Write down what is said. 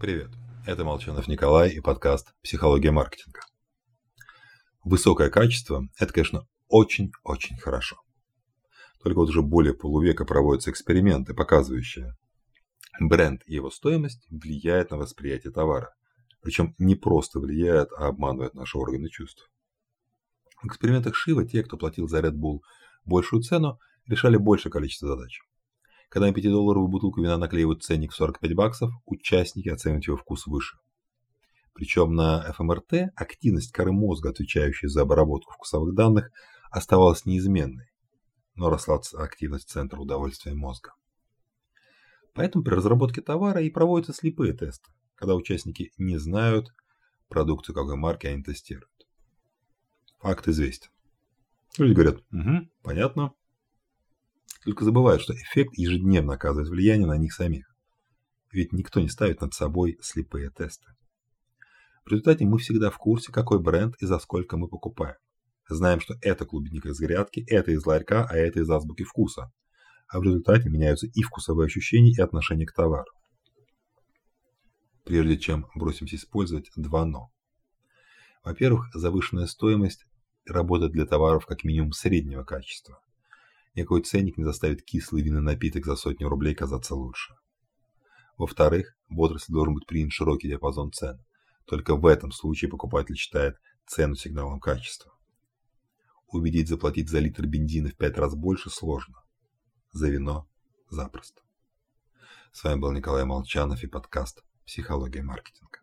Привет, это Молчанов Николай и подкаст «Психология маркетинга». Высокое качество – это, конечно, очень-очень хорошо. Только вот уже более полувека проводятся эксперименты, показывающие, бренд и его стоимость влияют на восприятие товара. Причем не просто влияют, а обманывают наши органы чувств. В экспериментах Шива те, кто платил за Red Bull большую цену, решали большее количество задач. Когда на 5-долларовую бутылку вина наклеивают ценник в 45 баксов, участники оценивают его вкус выше. Причем на ФМРТ активность коры мозга, отвечающей за обработку вкусовых данных, оставалась неизменной, но росла активность центра удовольствия мозга. Поэтому при разработке товара и проводятся слепые тесты, когда участники не знают продукцию какой марки они тестируют. Факт известен. Люди говорят, угу, понятно. Только забывают, что эффект ежедневно оказывает влияние на них самих. Ведь никто не ставит над собой слепые тесты. В результате мы всегда в курсе, какой бренд и за сколько мы покупаем. Знаем, что это клубника из грядки, это из ларька, а это из азбуки вкуса. А в результате меняются и вкусовые ощущения, и отношение к товару. Прежде чем бросимся использовать два «но». Во-первых, завышенная стоимость работает для товаров как минимум среднего качества. Никакой ценник не заставит кислый винный напиток за сотню рублей казаться лучше. Во-вторых, в отрасли должен быть принят широкий диапазон цен. Только в этом случае покупатель считает цену сигналом качества. Убедить заплатить за литр бензина в пять раз больше сложно. За вино – запросто. С вами был Николай Молчанов и подкаст «Психология маркетинга».